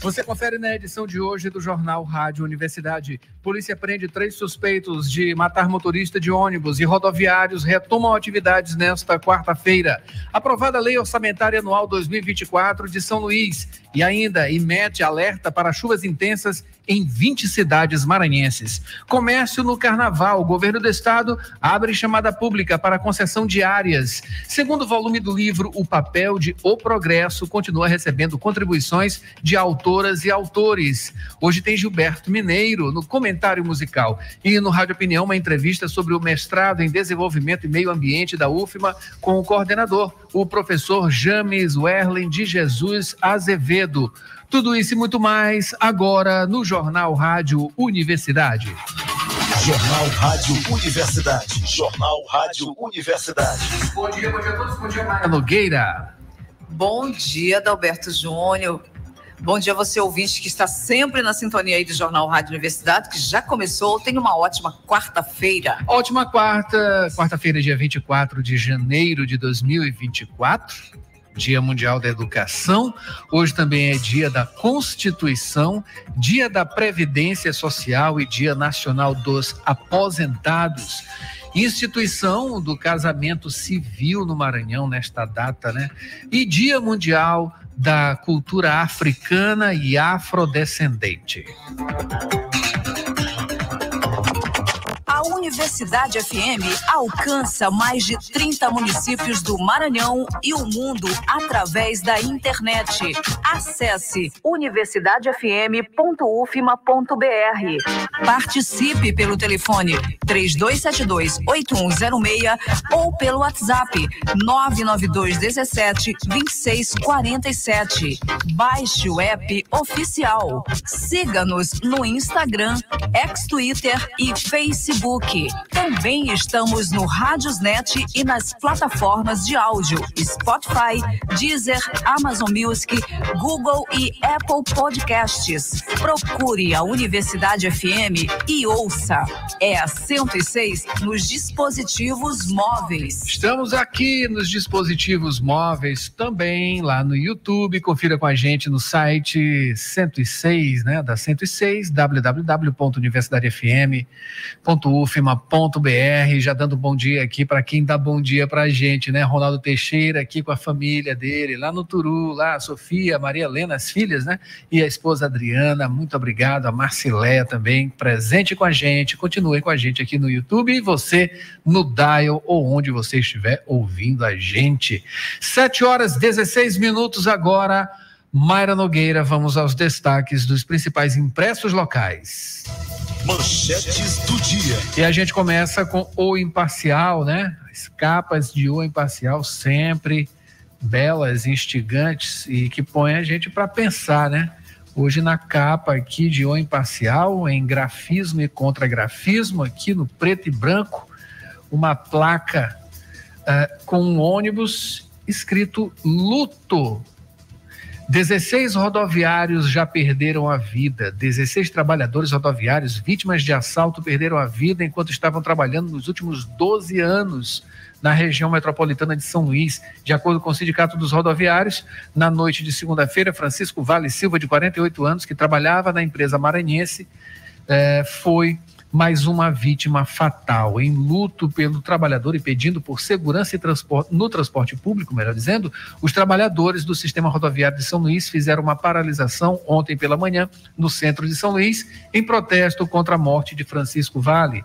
Você confere na edição de hoje do Jornal Rádio Universidade. Polícia prende três suspeitos de matar motorista de ônibus e rodoviários retomam atividades nesta quarta-feira. Aprovada a Lei Orçamentária Anual 2024 de São Luís. E ainda emete alerta para chuvas intensas em 20 cidades maranhenses. Comércio no Carnaval. O governo do estado abre chamada pública para concessão de áreas. Segundo volume do livro O Papel de O Progresso, continua recebendo contribuições de autoras e autores. Hoje tem Gilberto Mineiro no comentário musical. E no Rádio Opinião, uma entrevista sobre o mestrado em Desenvolvimento e Meio Ambiente da UFMA com o coordenador, o professor James Werlen de Jesus Azevedo. Tudo isso e muito mais agora no Jornal Rádio Universidade. Jornal Rádio Universidade. Jornal Rádio Universidade. Bom dia, bom dia a todos. Bom dia, Maria Nogueira. Bom dia, Dalberto Júnior. Bom dia a você, ouvinte, que está sempre na sintonia aí do Jornal Rádio Universidade, que já começou. Tenha uma ótima quarta-feira. Ótima quarta, quarta-feira, dia 24 de janeiro de 2024. Dia Mundial da Educação. Hoje também é Dia da Constituição, Dia da Previdência Social e Dia Nacional dos Aposentados. Instituição do Casamento Civil no Maranhão nesta data, né? E Dia Mundial da Cultura Africana e Afrodescendente. Universidade FM alcança mais de 30 municípios do Maranhão e o mundo através da internet. Acesse universidadefm.ufma.br. Participe pelo telefone 3272-8106 ou pelo WhatsApp 99217-2647. Baixe o app oficial. Siga-nos no Instagram, ex-Twitter e Facebook. Também estamos no Rádiosnet e nas plataformas de áudio Spotify, Deezer, Amazon Music, Google e Apple Podcasts. Procure a Universidade FM e ouça. É a 106 nos dispositivos móveis. Estamos aqui nos dispositivos móveis também lá no YouTube. Confira com a gente no site 106, né, da 106 www.universidadefm.ufma br já dando bom dia aqui para quem dá bom dia para a gente, né? Ronaldo Teixeira aqui com a família dele, lá no Turu, lá a Sofia, Maria Helena, as filhas, né? E a esposa Adriana, muito obrigado, a Marcileia também, presente com a gente, continue com a gente aqui no YouTube e você no Dial ou onde você estiver ouvindo a gente. 7 horas 16 minutos agora. Mayra Nogueira, vamos aos destaques dos principais impressos locais. Manchetes do dia. E a gente começa com o imparcial, né? As capas de o imparcial sempre belas, instigantes e que põem a gente para pensar, né? Hoje na capa aqui de O Imparcial, em grafismo e contragrafismo, aqui no preto e branco, uma placa uh, com um ônibus escrito luto 16 rodoviários já perderam a vida. 16 trabalhadores rodoviários vítimas de assalto perderam a vida enquanto estavam trabalhando nos últimos 12 anos na região metropolitana de São Luís. De acordo com o Sindicato dos Rodoviários, na noite de segunda-feira, Francisco Vale Silva, de 48 anos, que trabalhava na empresa maranhense, eh, foi mais uma vítima fatal. Em luto pelo trabalhador e pedindo por segurança e transporte, no transporte público, melhor dizendo, os trabalhadores do sistema rodoviário de São Luís fizeram uma paralisação ontem pela manhã no centro de São Luís, em protesto contra a morte de Francisco Vale.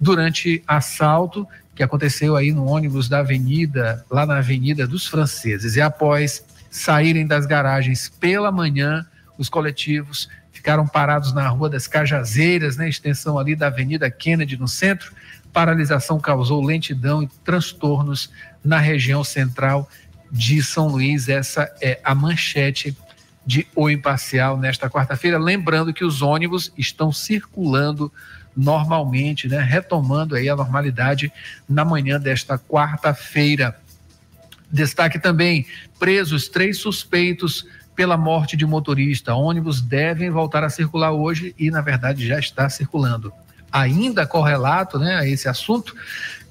Durante assalto que aconteceu aí no ônibus da avenida, lá na Avenida dos Franceses, e após saírem das garagens pela manhã, os coletivos ficaram parados na Rua das Cajazeiras, né, extensão ali da Avenida Kennedy, no centro. Paralisação causou lentidão e transtornos na região central de São Luís. Essa é a manchete de O Imparcial nesta quarta-feira. Lembrando que os ônibus estão circulando normalmente, né, retomando aí a normalidade na manhã desta quarta-feira. Destaque também: presos três suspeitos pela morte de motorista. Ônibus devem voltar a circular hoje e, na verdade, já está circulando. Ainda correlato né, a esse assunto,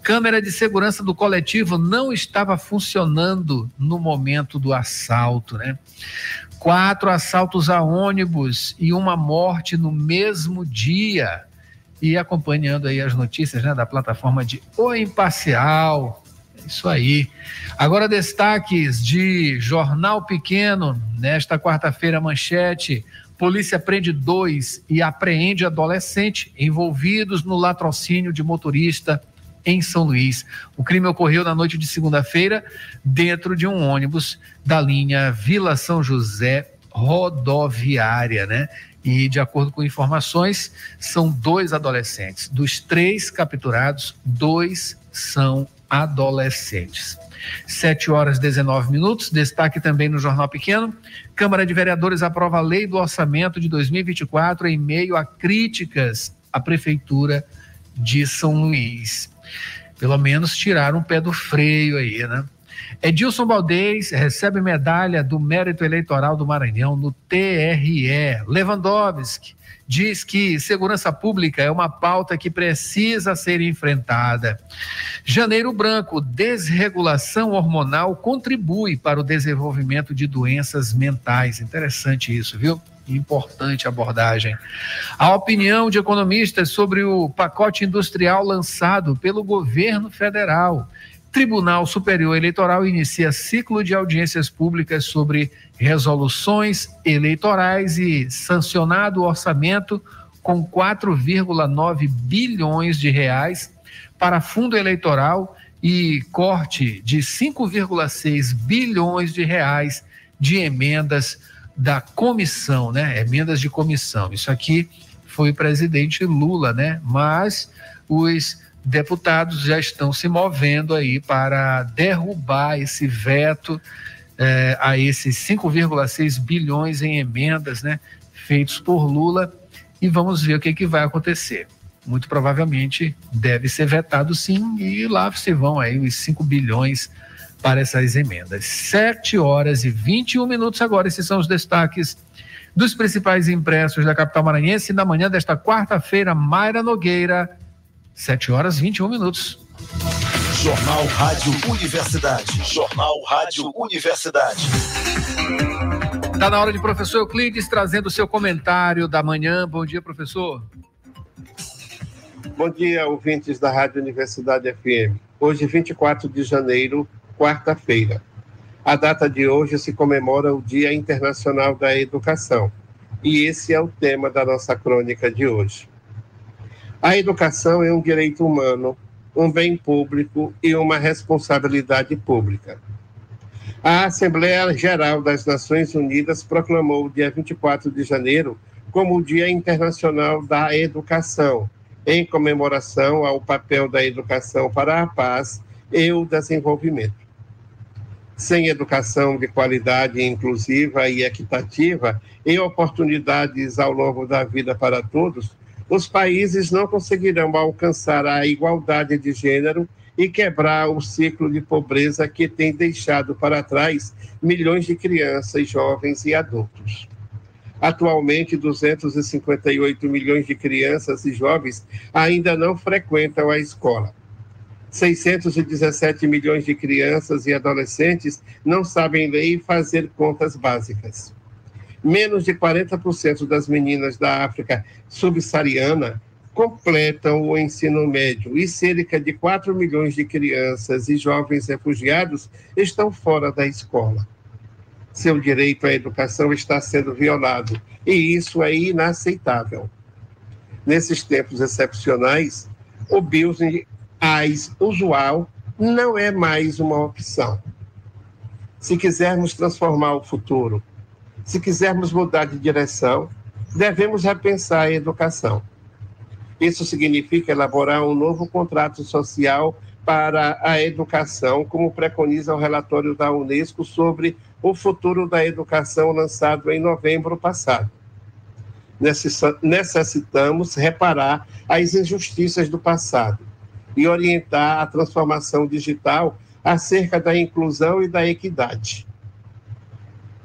câmera de segurança do coletivo não estava funcionando no momento do assalto. Né? quatro assaltos a ônibus e uma morte no mesmo dia. E acompanhando aí as notícias né, da plataforma de O Imparcial. Isso aí. Agora, destaques de Jornal Pequeno, nesta quarta-feira, manchete. Polícia prende dois e apreende adolescente envolvidos no latrocínio de motorista em São Luís. O crime ocorreu na noite de segunda-feira dentro de um ônibus da linha Vila São José rodoviária, né? E de acordo com informações, são dois adolescentes. Dos três capturados, dois são adolescentes. 7 horas e 19 minutos. Destaque também no Jornal Pequeno. Câmara de Vereadores aprova a lei do orçamento de 2024 em meio a críticas à Prefeitura de São Luís pelo menos tiraram um pé do freio aí, né? Edilson Valdez recebe medalha do mérito eleitoral do Maranhão no TRE. Lewandowski diz que segurança pública é uma pauta que precisa ser enfrentada. Janeiro Branco, desregulação hormonal contribui para o desenvolvimento de doenças mentais. Interessante isso, viu? Importante abordagem. A opinião de economistas sobre o pacote industrial lançado pelo governo federal. Tribunal Superior Eleitoral inicia ciclo de audiências públicas sobre resoluções eleitorais e sancionado o orçamento com 4,9 bilhões de reais para fundo eleitoral e corte de 5,6 bilhões de reais de emendas da comissão, né? Emendas de comissão. Isso aqui foi o presidente Lula, né? Mas os deputados já estão se movendo aí para derrubar esse veto eh, a esses 5,6 bilhões em emendas, né? Feitos por Lula e vamos ver o que, que vai acontecer. Muito provavelmente deve ser vetado sim e lá se vão aí os 5 bilhões para essas emendas. 7 horas e 21 minutos agora. Esses são os destaques dos principais impressos da capital maranhense na manhã desta quarta-feira. Mayra Nogueira, 7 horas e 21 minutos. Jornal Rádio Universidade. Jornal Rádio Universidade. Está na hora de professor Euclides trazendo o seu comentário da manhã. Bom dia, professor. Bom dia, ouvintes da Rádio Universidade FM. Hoje, 24 de janeiro, quarta-feira. A data de hoje se comemora o Dia Internacional da Educação, e esse é o tema da nossa crônica de hoje. A educação é um direito humano, um bem público e uma responsabilidade pública. A Assembleia Geral das Nações Unidas proclamou o dia 24 de janeiro como o Dia Internacional da Educação, em comemoração ao papel da educação para a paz e o desenvolvimento. Sem educação de qualidade inclusiva e equitativa e oportunidades ao longo da vida para todos, os países não conseguirão alcançar a igualdade de gênero e quebrar o ciclo de pobreza que tem deixado para trás milhões de crianças, jovens e adultos. Atualmente, 258 milhões de crianças e jovens ainda não frequentam a escola. 617 milhões de crianças e adolescentes não sabem ler e fazer contas básicas. Menos de 40% das meninas da África subsaariana completam o ensino médio e cerca de 4 milhões de crianças e jovens refugiados estão fora da escola. Seu direito à educação está sendo violado e isso é inaceitável. Nesses tempos excepcionais, o business as usual não é mais uma opção. Se quisermos transformar o futuro, se quisermos mudar de direção, devemos repensar a educação. Isso significa elaborar um novo contrato social para a educação, como preconiza o relatório da Unesco sobre o futuro da educação lançado em novembro passado. Necessitamos reparar as injustiças do passado e orientar a transformação digital acerca da inclusão e da equidade.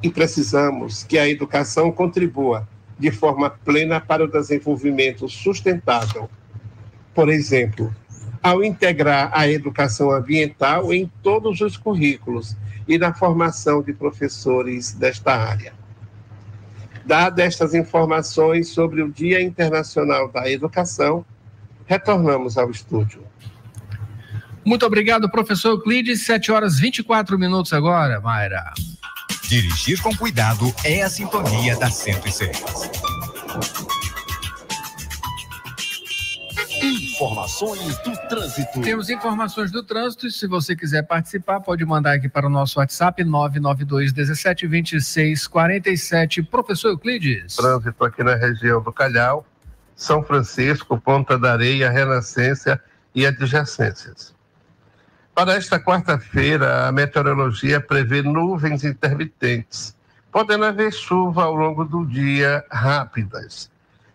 E precisamos que a educação contribua de forma plena para o desenvolvimento sustentável. Por exemplo, ao integrar a educação ambiental em todos os currículos e na formação de professores desta área. Dadas estas informações sobre o Dia Internacional da Educação, retornamos ao estúdio. Muito obrigado, professor Euclides. 7 horas 24 minutos agora, Mayra. Dirigir com cuidado é a sintonia da 106. Informações do trânsito. Temos informações do trânsito. Se você quiser participar, pode mandar aqui para o nosso WhatsApp 992 17 26 47. Professor Euclides. Trânsito aqui na região do Calhau, São Francisco, Ponta da Areia, Renascença e adjacências. Para esta quarta-feira, a meteorologia prevê nuvens intermitentes, podendo haver chuva ao longo do dia rápidas.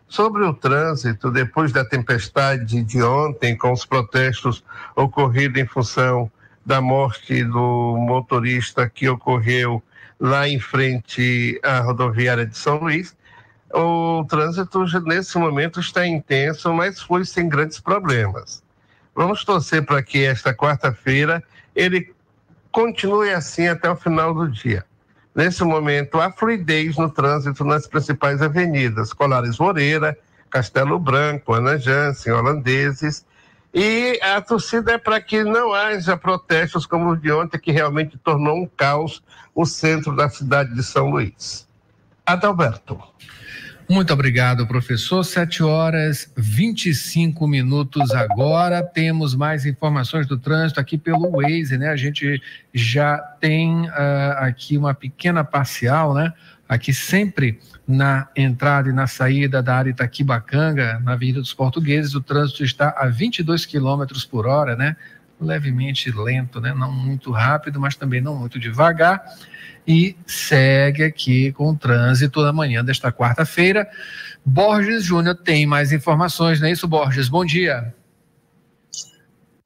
Sobre o trânsito, depois da tempestade de ontem, com os protestos ocorridos em função da morte do motorista que ocorreu lá em frente à rodoviária de São Luís, o trânsito nesse momento está intenso, mas foi sem grandes problemas. Vamos torcer para que esta quarta-feira ele continue assim até o final do dia. Nesse momento, há fluidez no trânsito nas principais avenidas, Colares Moreira, Castelo Branco, Ana Jansen, Holandeses, e a torcida é para que não haja protestos como o de ontem, que realmente tornou um caos o centro da cidade de São Luís. Adalberto. Muito obrigado, professor. 7 horas 25 minutos agora. Temos mais informações do trânsito aqui pelo Waze, né? A gente já tem uh, aqui uma pequena parcial, né? Aqui sempre na entrada e na saída da área Itaquibacanga, na Avenida dos Portugueses, o trânsito está a 22 quilômetros por hora, né? Levemente lento, né? Não muito rápido, mas também não muito devagar e segue aqui com o trânsito da manhã desta quarta-feira. Borges Júnior tem mais informações, não é isso, Borges? Bom dia.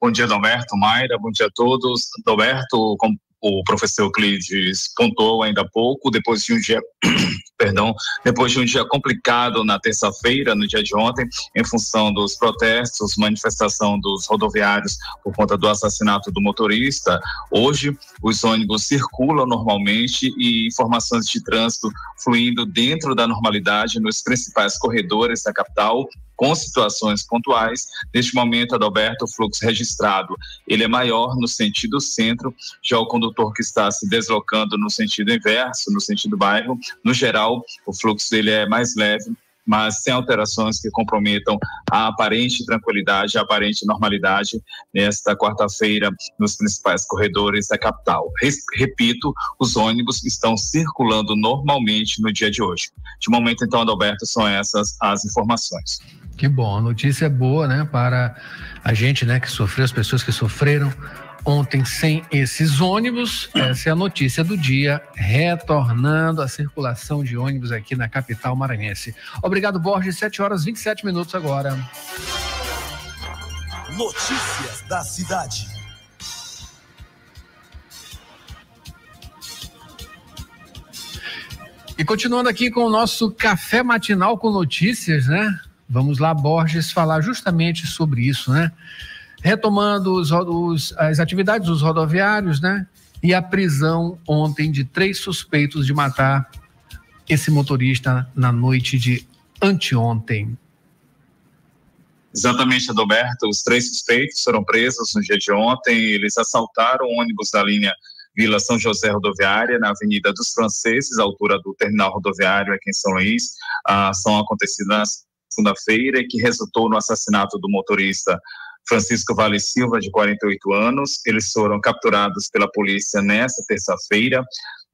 Bom dia, Dalberto, Mayra, bom dia a todos. Dalberto, como o professor Euclides pontuou ainda há pouco, depois de um dia perdão, depois de um dia complicado na terça-feira, no dia de ontem, em função dos protestos, manifestação dos rodoviários por conta do assassinato do motorista. Hoje, os ônibus circulam normalmente e informações de trânsito fluindo dentro da normalidade nos principais corredores da capital, com situações pontuais. Neste momento, Adalberto, o fluxo registrado, ele é maior no sentido centro, já o condutor que está se deslocando no sentido inverso, no sentido bairro, no geral, o fluxo dele é mais leve, mas sem alterações que comprometam a aparente tranquilidade, a aparente normalidade nesta quarta-feira nos principais corredores da capital. Repito, os ônibus estão circulando normalmente no dia de hoje. De momento, então, Adalberto, são essas as informações. Que bom, a notícia é boa, né, para a gente, né, que sofreu, as pessoas que sofreram ontem sem esses ônibus. Essa é a notícia do dia, retornando a circulação de ônibus aqui na capital maranhense. Obrigado, Borges. 7 horas 27 minutos agora. Notícias da cidade. E continuando aqui com o nosso café matinal com notícias, né? Vamos lá, Borges, falar justamente sobre isso, né? Retomando os, os, as atividades dos rodoviários, né? E a prisão ontem de três suspeitos de matar esse motorista na noite de anteontem. Exatamente, Adalberto. Os três suspeitos foram presos no dia de ontem. Eles assaltaram o ônibus da linha Vila São José Rodoviária, na Avenida dos Franceses, altura do terminal rodoviário aqui em São Luís. A ação acontecida nas segunda-feira e que resultou no assassinato do motorista Francisco Vale Silva, de 48 anos. Eles foram capturados pela polícia nesta terça-feira.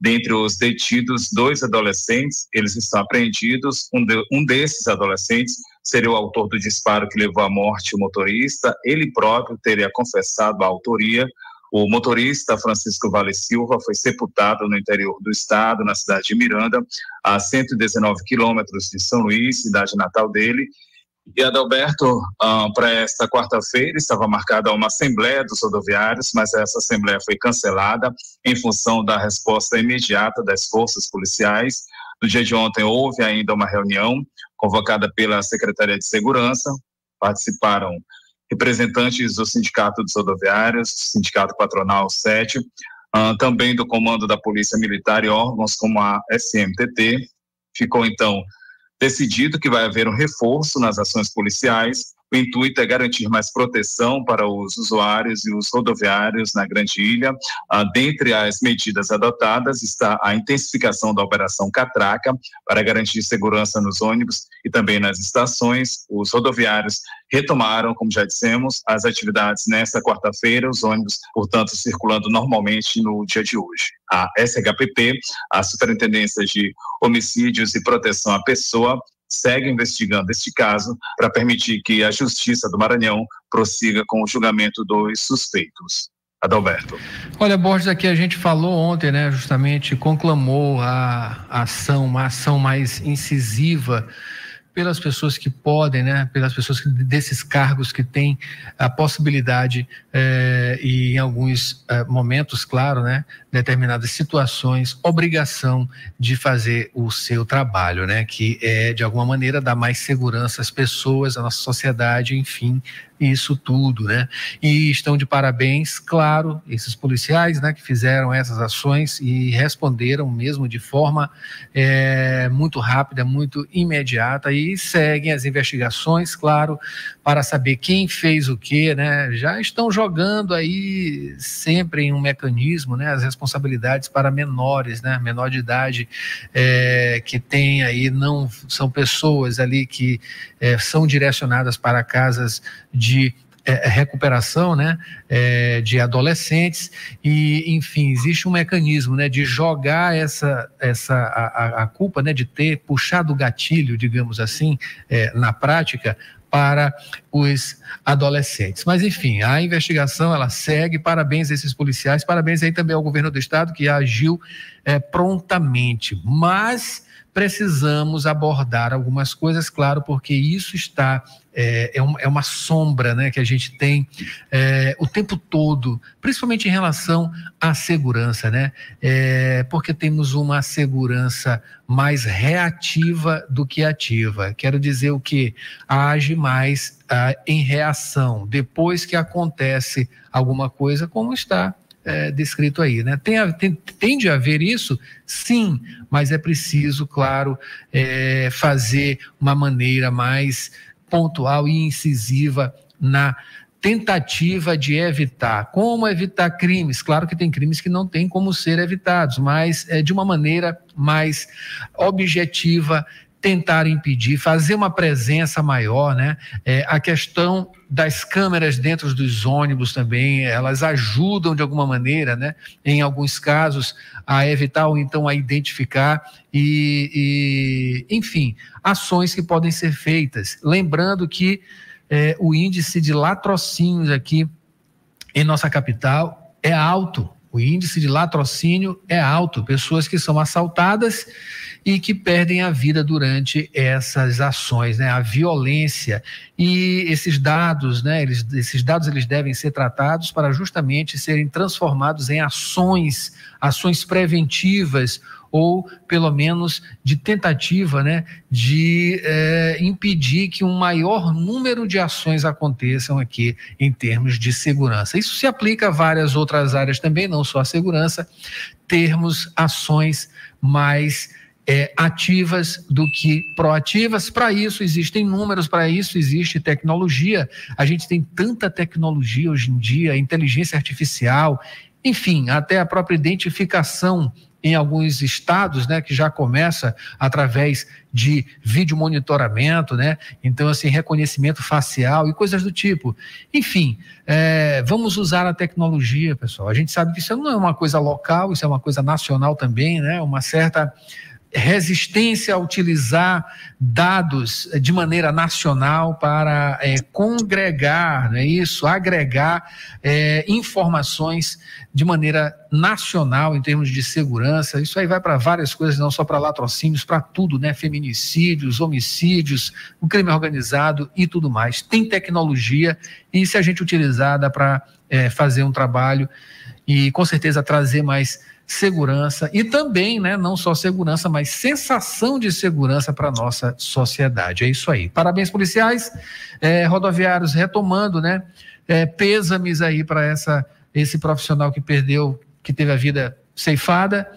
Dentre os detidos, dois adolescentes, eles estão apreendidos. Um, de, um desses adolescentes seria o autor do disparo que levou à morte o motorista. Ele próprio teria confessado a autoria. O motorista Francisco Vale Silva foi sepultado no interior do estado, na cidade de Miranda, a 119 quilômetros de São Luís, cidade natal dele. E Adalberto, ah, para esta quarta-feira, estava marcada uma assembleia dos rodoviários, mas essa assembleia foi cancelada em função da resposta imediata das forças policiais. No dia de ontem, houve ainda uma reunião convocada pela Secretaria de Segurança. Participaram representantes do Sindicato dos Rodoviários, Sindicato Patronal 7, uh, também do Comando da Polícia Militar e órgãos como a SMTT, Ficou então decidido que vai haver um reforço nas ações policiais o intuito é garantir mais proteção para os usuários e os rodoviários na Grande Ilha. Ah, dentre as medidas adotadas está a intensificação da Operação Catraca para garantir segurança nos ônibus e também nas estações. Os rodoviários retomaram, como já dissemos, as atividades nesta quarta-feira, os ônibus, portanto, circulando normalmente no dia de hoje. A SHPP, a Superintendência de Homicídios e Proteção à Pessoa, segue investigando este caso para permitir que a Justiça do Maranhão prossiga com o julgamento dos suspeitos. Adalberto. Olha, Borges, aqui a gente falou ontem, né, justamente conclamou a, ação, uma ação mais incisiva pelas pessoas que podem, né, pelas pessoas que, desses cargos que têm a possibilidade eh, e em alguns eh, momentos, claro, né, determinadas situações, obrigação de fazer o seu trabalho, né, que é de alguma maneira dar mais segurança às pessoas, à nossa sociedade, enfim, isso tudo, né? E estão de parabéns, claro, esses policiais, né, que fizeram essas ações e responderam mesmo de forma é, muito rápida, muito imediata e seguem as investigações, claro, para saber quem fez o que, né? Já estão jogando aí sempre em um mecanismo, né, as responsabilidades para menores, né, menor de idade é, que tem aí não são pessoas ali que é, são direcionadas para casas de é, recuperação né, é, de adolescentes e enfim existe um mecanismo né, de jogar essa, essa a, a culpa né, de ter puxado o gatilho digamos assim é, na prática para os adolescentes. Mas enfim, a investigação ela segue. Parabéns a esses policiais, parabéns aí também ao governo do estado que agiu é, prontamente. Mas precisamos abordar algumas coisas, claro, porque isso está é, é, uma, é uma sombra né, que a gente tem é, o tempo todo, principalmente em relação à segurança, né? É, porque temos uma segurança mais reativa do que ativa. Quero dizer o que? Age mais ah, em reação, depois que acontece alguma coisa, como está é, descrito aí. Né? Tem, tem, tem de haver isso? Sim, mas é preciso, claro, é, fazer uma maneira mais pontual e incisiva na tentativa de evitar. Como evitar crimes? Claro que tem crimes que não tem como ser evitados, mas é, de uma maneira mais objetiva, tentar impedir, fazer uma presença maior, né? É, a questão das câmeras dentro dos ônibus também, elas ajudam de alguma maneira, né? Em alguns casos, a evitar ou então a identificar e, e enfim, ações que podem ser feitas. Lembrando que é, o índice de latrocínios aqui em nossa capital é alto. O índice de latrocínio é alto. Pessoas que são assaltadas e que perdem a vida durante essas ações, né? A violência e esses dados, né? Eles, esses dados eles devem ser tratados para justamente serem transformados em ações, ações preventivas ou pelo menos de tentativa né, de é, impedir que um maior número de ações aconteçam aqui em termos de segurança. Isso se aplica a várias outras áreas também, não só a segurança, termos ações mais é, ativas do que proativas. Para isso existem números, para isso existe tecnologia. A gente tem tanta tecnologia hoje em dia, inteligência artificial, enfim, até a própria identificação em alguns estados, né, que já começa através de vídeo monitoramento, né, então assim reconhecimento facial e coisas do tipo. Enfim, é, vamos usar a tecnologia, pessoal. A gente sabe que isso não é uma coisa local, isso é uma coisa nacional também, né, uma certa resistência a utilizar dados de maneira nacional para é, congregar, não é isso, agregar é, informações de maneira nacional em termos de segurança. Isso aí vai para várias coisas, não só para latrocínios, para tudo, né? Feminicídios, homicídios, o crime organizado e tudo mais. Tem tecnologia e se a gente utilizar dá para é, fazer um trabalho e com certeza trazer mais segurança e também, né, não só segurança, mas sensação de segurança para a nossa sociedade. É isso aí. Parabéns, policiais, é, rodoviários retomando, né? É, pêsames aí para essa esse profissional que perdeu, que teve a vida ceifada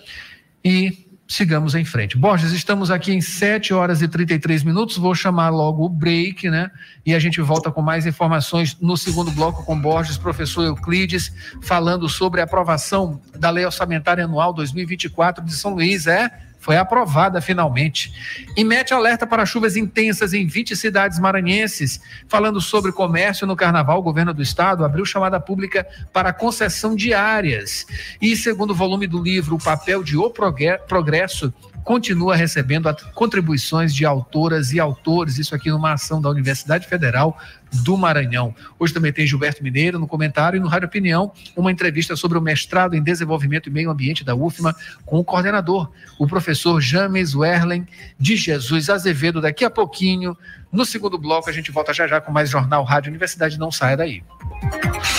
e sigamos em frente. Borges, estamos aqui em 7 horas e 33 minutos. Vou chamar logo o break, né? E a gente volta com mais informações no segundo bloco com Borges, professor Euclides, falando sobre a aprovação da Lei Orçamentária Anual 2024 de São Luís. É foi aprovada finalmente. E mete alerta para chuvas intensas em 20 cidades maranhenses. Falando sobre comércio no carnaval, o governo do estado abriu chamada pública para concessão de áreas. E segundo o volume do livro O Papel de O Progresso, continua recebendo contribuições de autoras e autores, isso aqui numa ação da Universidade Federal do Maranhão. Hoje também tem Gilberto Mineiro no comentário e no Rádio Opinião, uma entrevista sobre o mestrado em Desenvolvimento e Meio Ambiente da UFMA com o coordenador, o professor James Werlen de Jesus Azevedo. Daqui a pouquinho, no segundo bloco, a gente volta já já com mais Jornal Rádio Universidade. Não saia daí.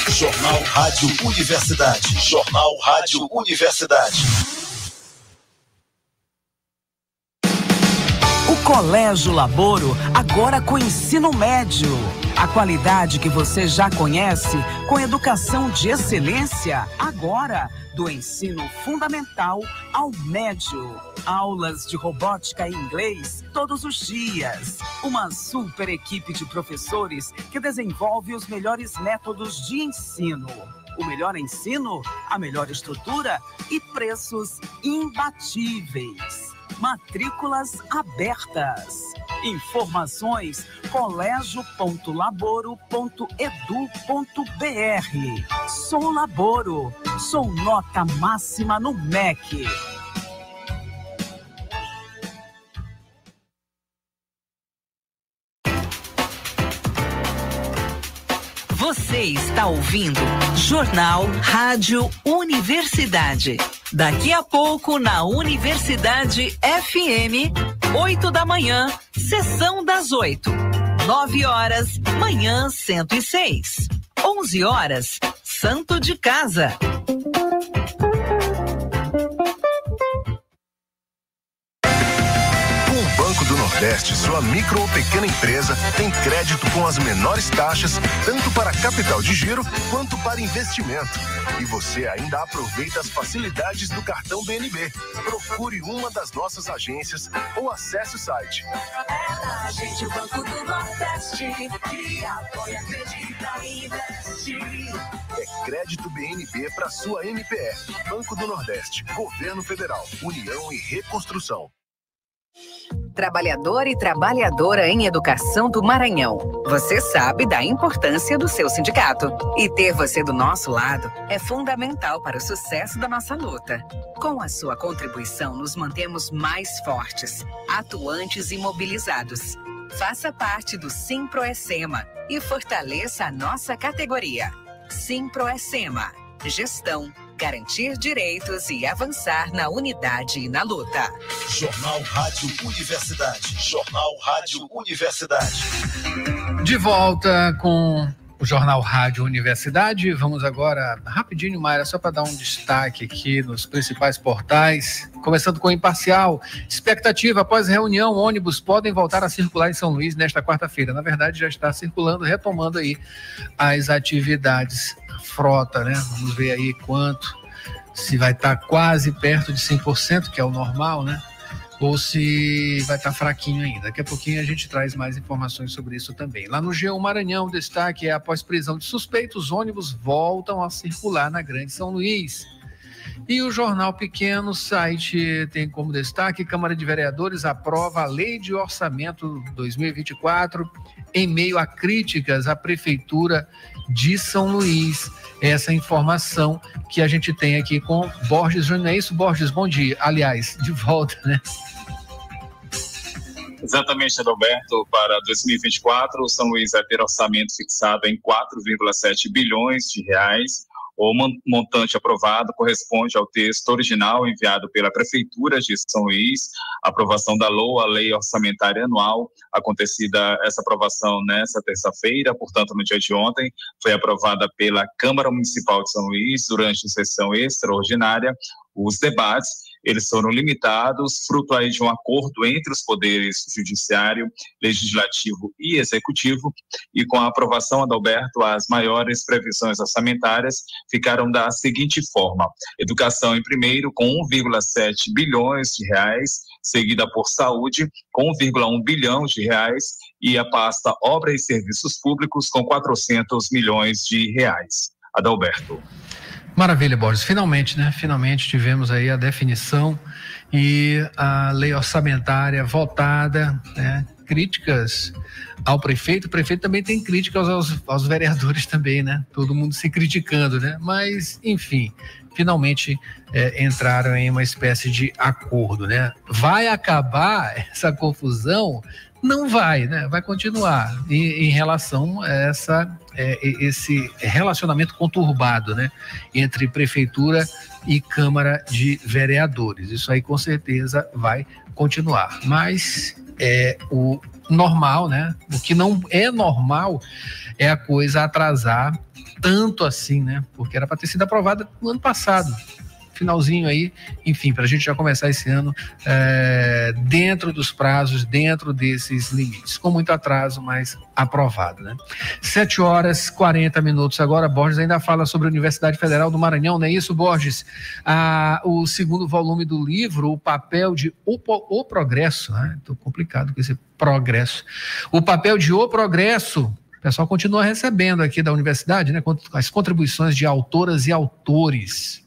Jornal Rádio Universidade. Jornal Rádio Universidade. Colégio Laboro, agora com ensino médio. A qualidade que você já conhece, com educação de excelência, agora do ensino fundamental ao médio. Aulas de robótica e inglês todos os dias. Uma super equipe de professores que desenvolve os melhores métodos de ensino. O melhor ensino, a melhor estrutura e preços imbatíveis matrículas abertas. Informações colégio.laboro.edu.br. Sou Laboro, sou nota máxima no MEC. Você está ouvindo Jornal Rádio Universidade. Daqui a pouco na Universidade FM, 8 da manhã, sessão das 8. 9 horas, manhã 106. 11 horas, Santo de Casa. Nordeste, sua micro ou pequena empresa tem crédito com as menores taxas, tanto para capital de giro quanto para investimento. E você ainda aproveita as facilidades do cartão BNB. Procure uma das nossas agências ou acesse o site. É a gente, o Banco do Nordeste, que apoia, acredita e investe. É crédito BNB para sua NPE. Banco do Nordeste, Governo Federal, União e Reconstrução. Trabalhador e trabalhadora em educação do Maranhão. Você sabe da importância do seu sindicato. E ter você do nosso lado é fundamental para o sucesso da nossa luta. Com a sua contribuição, nos mantemos mais fortes, atuantes e mobilizados. Faça parte do Simproecema e fortaleça a nossa categoria. Simproecema. Gestão garantir direitos e avançar na unidade e na luta. Jornal Rádio Universidade. Jornal Rádio Universidade. De volta com o Jornal Rádio Universidade. Vamos agora, rapidinho, Mayra, só para dar um destaque aqui nos principais portais. Começando com o Imparcial. Expectativa: após reunião, ônibus podem voltar a circular em São Luís nesta quarta-feira. Na verdade, já está circulando, retomando aí as atividades frota, né? Vamos ver aí quanto, se vai estar tá quase perto de 100%, que é o normal, né? Ou se vai estar tá fraquinho ainda. Daqui a pouquinho a gente traz mais informações sobre isso também. Lá no G1 Maranhão, o destaque é após prisão de suspeitos, ônibus voltam a circular na Grande São Luís. E o Jornal Pequeno site tem como destaque: Câmara de Vereadores aprova a Lei de Orçamento 2024 em meio a críticas à Prefeitura de São Luís. Essa informação que a gente tem aqui com Borges Júnior. É isso, Borges? Bom dia. Aliás, de volta, né? Exatamente, Adalberto. Para 2024, o São Luís vai ter orçamento fixado em 4,7 bilhões de reais o montante aprovado corresponde ao texto original enviado pela Prefeitura de São Luís, aprovação da LOA, Lei Orçamentária Anual, acontecida essa aprovação nessa terça-feira, portanto, no dia de ontem, foi aprovada pela Câmara Municipal de São Luís durante sessão extraordinária. Os debates eles foram limitados, fruto aí de um acordo entre os poderes judiciário, legislativo e executivo, e com a aprovação, Adalberto, as maiores previsões orçamentárias ficaram da seguinte forma: educação em primeiro, com 1,7 bilhões de reais, seguida por saúde, com 1,1 bilhão de reais, e a pasta obra e serviços públicos, com 400 milhões de reais. Adalberto. Maravilha, Borges. Finalmente, né? Finalmente tivemos aí a definição e a lei orçamentária votada, né? Críticas ao prefeito, o prefeito também tem críticas aos, aos vereadores também, né? Todo mundo se criticando, né? Mas, enfim, finalmente é, entraram em uma espécie de acordo, né? Vai acabar essa confusão não vai, né? Vai continuar em, em relação a essa, é, esse relacionamento conturbado, né? Entre prefeitura e Câmara de Vereadores. Isso aí com certeza vai continuar. Mas é o normal, né? O que não é normal é a coisa atrasar tanto assim, né? Porque era para ter sido aprovada no ano passado finalzinho aí, enfim, para a gente já começar esse ano é, dentro dos prazos, dentro desses limites, com muito atraso, mas aprovado, né? 7 horas 40 minutos agora, Borges ainda fala sobre a Universidade Federal do Maranhão, não é isso, Borges? Ah, o segundo volume do livro, o papel de O, o Progresso, né? Tô complicado com esse progresso. O papel de O Progresso o pessoal continua recebendo aqui da universidade, né, as contribuições de autoras e autores.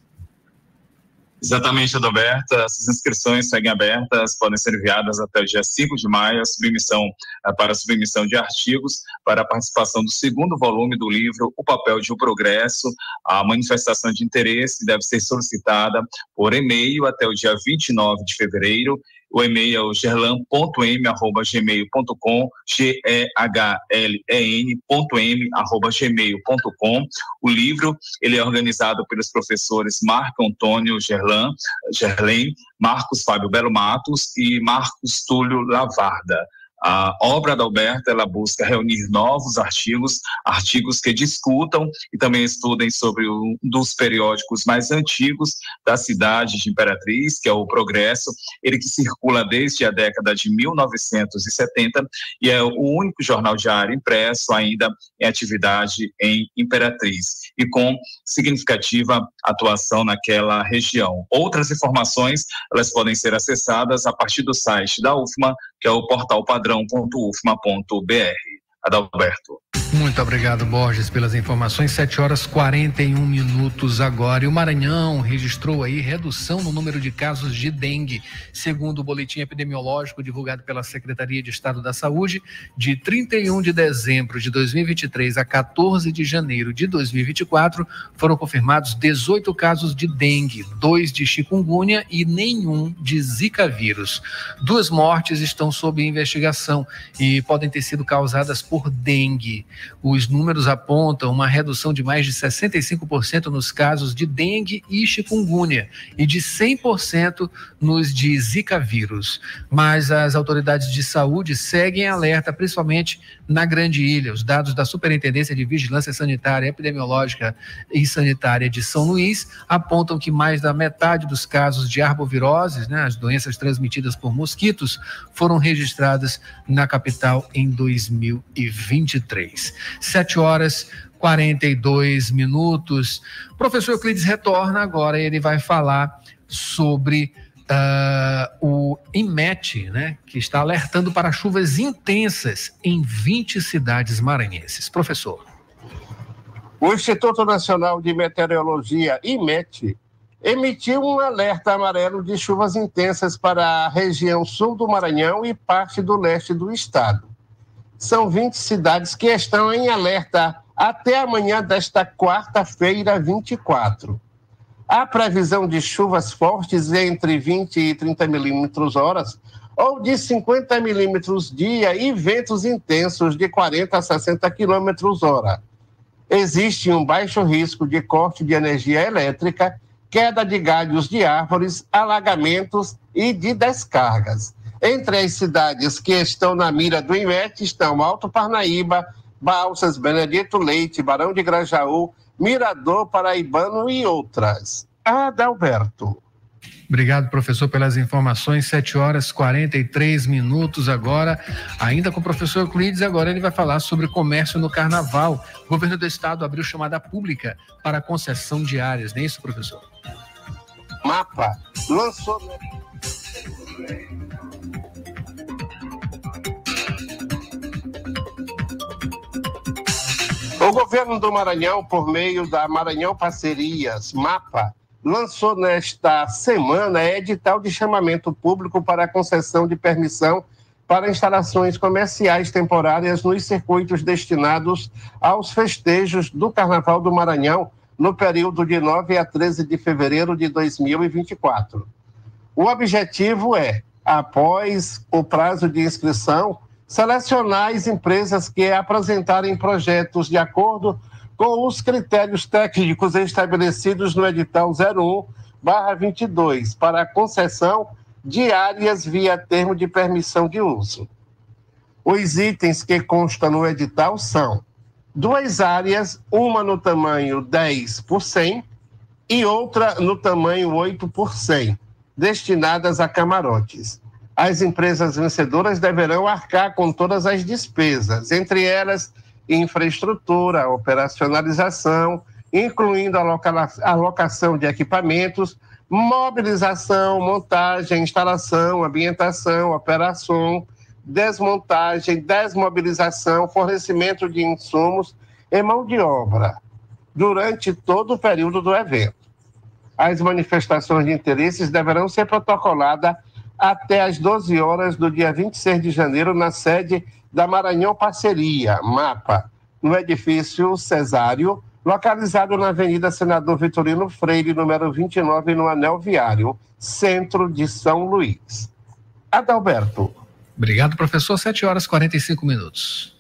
Exatamente, Adalberto. Essas inscrições seguem abertas, podem ser enviadas até o dia 5 de maio, a submissão, eh, para a submissão de artigos, para a participação do segundo volume do livro O Papel de um Progresso. A manifestação de interesse deve ser solicitada por e-mail até o dia 29 de fevereiro o e-mail é o gerlan.m.gmail.com, G-E-H-L-E-N.m.gmail.com. O livro ele é organizado pelos professores Marco Antônio Gerlan, Gerlen, Marcos Fábio Belo Matos e Marcos Túlio Lavarda. A obra da Alberta ela busca reunir novos artigos, artigos que discutam e também estudem sobre um dos periódicos mais antigos da cidade de Imperatriz, que é o Progresso, ele que circula desde a década de 1970 e é o único jornal diário impresso ainda em atividade em Imperatriz e com significativa atuação naquela região. Outras informações, elas podem ser acessadas a partir do site da UFMA, que é o portal padrão.ufma.br. Adalberto. Muito obrigado, Borges, pelas informações. 7 horas 41 minutos agora. E o Maranhão registrou aí redução no número de casos de dengue, segundo o boletim epidemiológico divulgado pela Secretaria de Estado da Saúde, de 31 de dezembro de 2023 a 14 de janeiro de 2024, foram confirmados 18 casos de dengue, dois de chikungunya e nenhum de zika vírus. Duas mortes estão sob investigação e podem ter sido causadas por dengue. Os números apontam uma redução de mais de 65% nos casos de dengue e chikungunya e de 100% nos de Zika vírus. Mas as autoridades de saúde seguem alerta, principalmente na Grande Ilha. Os dados da Superintendência de Vigilância Sanitária, Epidemiológica e Sanitária de São Luís apontam que mais da metade dos casos de arboviroses, né, as doenças transmitidas por mosquitos, foram registradas na capital em 2023. 7 horas 42 minutos. O professor Euclides retorna agora e ele vai falar sobre uh, o IMET, né, que está alertando para chuvas intensas em 20 cidades maranhenses. Professor. O Instituto Nacional de Meteorologia, IMET, emitiu um alerta amarelo de chuvas intensas para a região sul do Maranhão e parte do leste do estado. São 20 cidades que estão em alerta até amanhã desta quarta-feira, 24. Há previsão de chuvas fortes entre 20 e 30 milímetros horas ou de 50 milímetros dia e ventos intensos de 40 a 60 quilômetros hora. Existe um baixo risco de corte de energia elétrica, queda de galhos de árvores, alagamentos e de descargas. Entre as cidades que estão na mira do IMET estão Alto Parnaíba, Balsas, Benedito Leite, Barão de Grajaú, Mirador Paraibano e outras. Adalberto. Obrigado, professor, pelas informações. 7 horas 43 minutos agora, ainda com o professor Euclides. Agora ele vai falar sobre comércio no carnaval. O governo do estado abriu chamada pública para concessão de áreas, não é isso, professor? Mapa lançou. O governo do Maranhão, por meio da Maranhão Parcerias, MAPA, lançou nesta semana edital de chamamento público para a concessão de permissão para instalações comerciais temporárias nos circuitos destinados aos festejos do Carnaval do Maranhão no período de 9 a 13 de fevereiro de 2024. O objetivo é, após o prazo de inscrição, selecionar as empresas que apresentarem projetos de acordo com os critérios técnicos estabelecidos no edital 01/22 para a concessão de áreas via termo de permissão de uso. Os itens que constam no edital são duas áreas, uma no tamanho 10 por 100 e outra no tamanho 8 por 100, destinadas a camarotes. As empresas vencedoras deverão arcar com todas as despesas, entre elas infraestrutura, operacionalização, incluindo a locação de equipamentos, mobilização, montagem, instalação, ambientação, operação, desmontagem, desmobilização, fornecimento de insumos e mão de obra durante todo o período do evento. As manifestações de interesses deverão ser protocoladas até às 12 horas do dia 26 de janeiro na sede da Maranhão Parceria, MAPA, no edifício Cesário, localizado na Avenida Senador Vitorino Freire, número 29, no Anel Viário, centro de São Luís. Adalberto. Obrigado, professor. 7 horas e 45 minutos.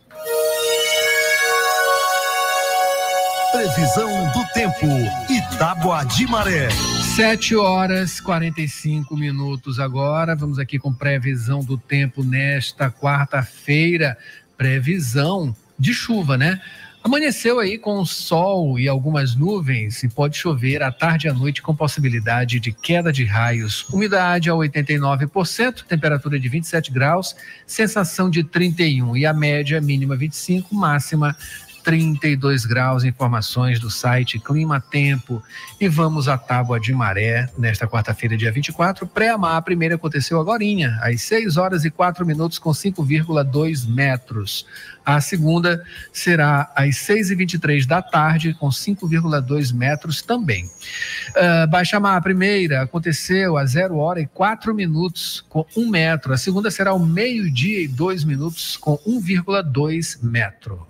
Previsão do tempo. Itágua de Maré. 7 horas 45 minutos agora. Vamos aqui com previsão do tempo nesta quarta-feira. Previsão de chuva, né? Amanheceu aí com sol e algumas nuvens e pode chover à tarde e à noite com possibilidade de queda de raios. Umidade a 89%, temperatura de 27 graus, sensação de 31 e a média mínima 25, máxima 32 graus, informações do site Clima Tempo. E vamos à tábua de maré nesta quarta-feira, dia 24. Pré-amar, a primeira aconteceu agora, às 6 horas e 4 minutos, com 5,2 metros. A segunda será às 6 e 23 da tarde, com 5,2 metros também. Uh, Baixa Mar, a primeira aconteceu às 0 hora e 4 minutos, com 1 metro. A segunda será ao meio-dia e 2 minutos, com 1,2 metro.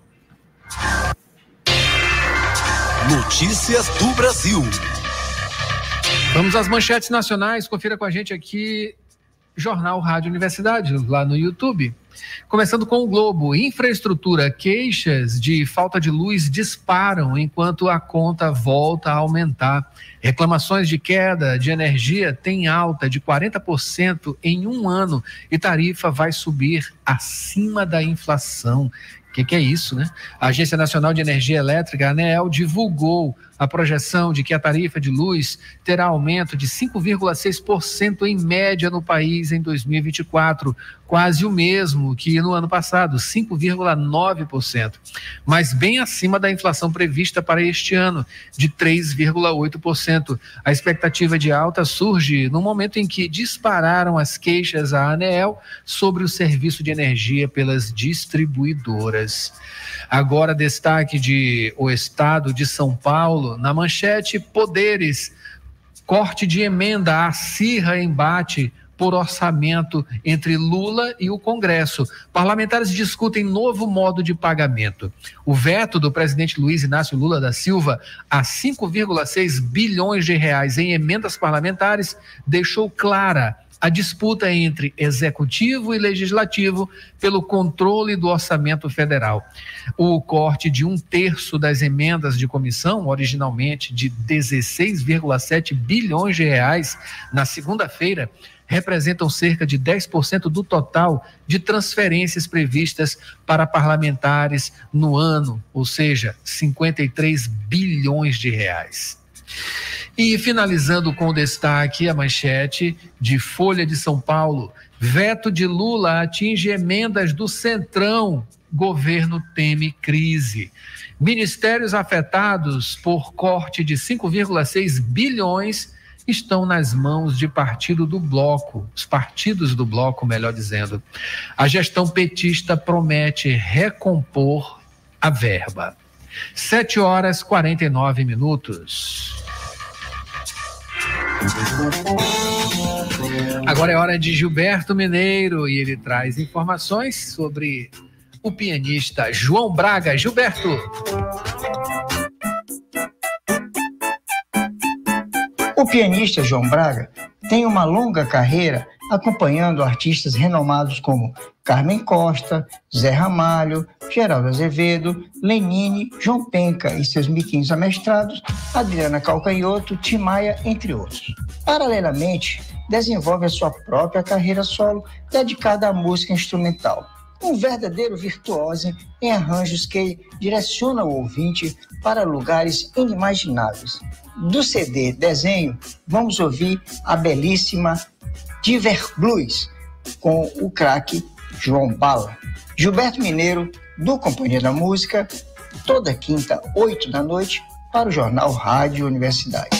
Notícias do Brasil. Vamos às manchetes nacionais. Confira com a gente aqui Jornal Rádio Universidade, lá no YouTube. Começando com o Globo, infraestrutura, queixas de falta de luz disparam enquanto a conta volta a aumentar. Reclamações de queda de energia têm alta de 40% em um ano e tarifa vai subir acima da inflação. O que, que, é isso, né? A Agência Nacional de Energia Elétrica, a ANEEL, divulgou a projeção de que a tarifa de luz terá aumento de 5,6% em média no país em 2024, quase o mesmo que no ano passado, 5,9%, mas bem acima da inflação prevista para este ano, de 3,8%. A expectativa de alta surge no momento em que dispararam as queixas à ANEEL sobre o serviço de energia pelas distribuidoras. Agora, destaque de o estado de São Paulo, na manchete Poderes. Corte de emenda acirra embate por orçamento entre Lula e o Congresso. Parlamentares discutem novo modo de pagamento. O veto do presidente Luiz Inácio Lula da Silva a 5,6 bilhões de reais em emendas parlamentares deixou clara a disputa entre executivo e legislativo pelo controle do orçamento federal. O corte de um terço das emendas de comissão, originalmente de 16,7 bilhões de reais, na segunda-feira, representam cerca de 10% do total de transferências previstas para parlamentares no ano, ou seja, 53 bilhões de reais. E finalizando com destaque, a manchete de Folha de São Paulo. Veto de Lula atinge emendas do Centrão. Governo teme crise. Ministérios afetados por corte de 5,6 bilhões estão nas mãos de partido do bloco, os partidos do bloco, melhor dizendo. A gestão petista promete recompor a verba. 7 horas 49 minutos. Agora é hora de Gilberto Mineiro e ele traz informações sobre o pianista João Braga. Gilberto. O pianista João Braga tem uma longa carreira acompanhando artistas renomados como Carmen Costa, Zé Ramalho, Geraldo Azevedo, Lenine, João Penca e seus miquinhos amestrados, Adriana Calcanhoto, Timaya, entre outros. Paralelamente, desenvolve a sua própria carreira solo dedicada à música instrumental. Um verdadeiro virtuoso em arranjos que direciona o ouvinte para lugares inimagináveis. Do CD Desenho, vamos ouvir a belíssima Diver Blues com o craque João Bala. Gilberto Mineiro, do Companhia da Música, toda quinta, oito da noite, para o Jornal Rádio Universidade.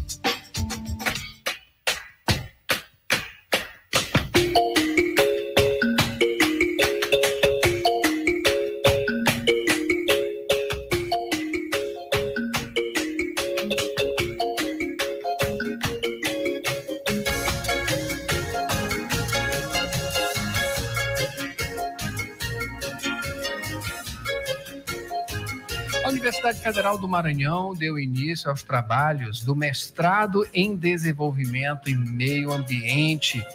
Federal do Maranhão deu início aos trabalhos do mestrado em desenvolvimento e meio ambiente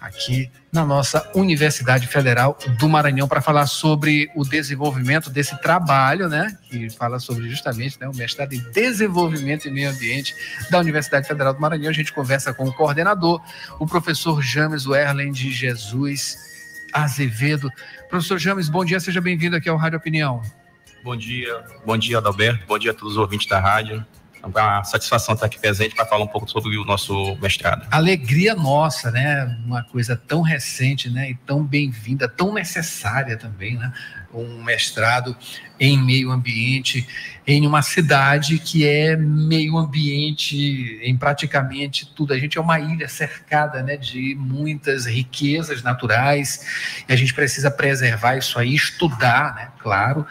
aqui na nossa Universidade Federal do Maranhão para falar sobre o desenvolvimento desse trabalho, né, que fala sobre justamente né, o mestrado em desenvolvimento e meio ambiente da Universidade Federal do Maranhão. A gente conversa com o coordenador, o professor James Werlen de Jesus Azevedo. Professor James, bom dia, seja bem-vindo aqui ao Rádio Opinião. Bom dia, bom dia, Adalberto, bom dia a todos os ouvintes da rádio. É uma satisfação estar aqui presente para falar um pouco sobre o nosso mestrado. Alegria nossa, né? Uma coisa tão recente, né? E tão bem-vinda, tão necessária também, né? Um mestrado em meio ambiente em uma cidade que é meio ambiente em praticamente tudo. A gente é uma ilha cercada, né? De muitas riquezas naturais e a gente precisa preservar isso aí, estudar, né? Claro,